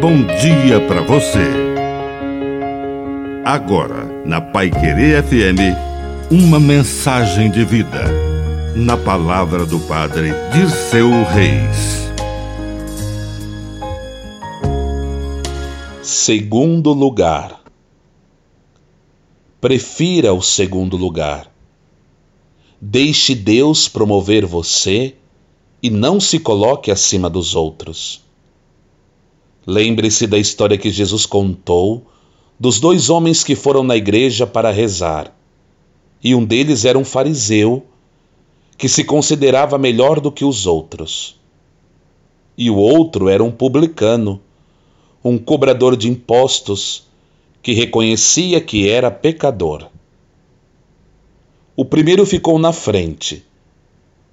bom dia para você. Agora, na Pai Querer FM, uma mensagem de vida. Na palavra do Padre Dirceu Reis. Segundo lugar. Prefira o segundo lugar. Deixe Deus promover você e não se coloque acima dos outros. Lembre-se da história que Jesus contou dos dois homens que foram na igreja para rezar. E um deles era um fariseu que se considerava melhor do que os outros. E o outro era um publicano, um cobrador de impostos que reconhecia que era pecador. O primeiro ficou na frente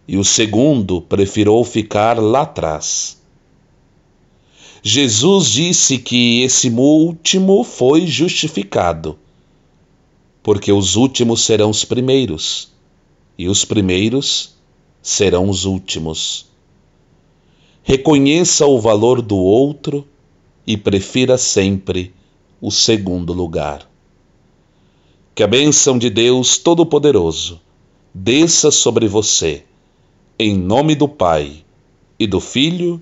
e o segundo preferiu ficar lá atrás. Jesus disse que esse último foi justificado, porque os últimos serão os primeiros, e os primeiros serão os últimos. Reconheça o valor do outro e prefira sempre o segundo lugar. Que a bênção de Deus Todo-Poderoso desça sobre você, em nome do Pai e do Filho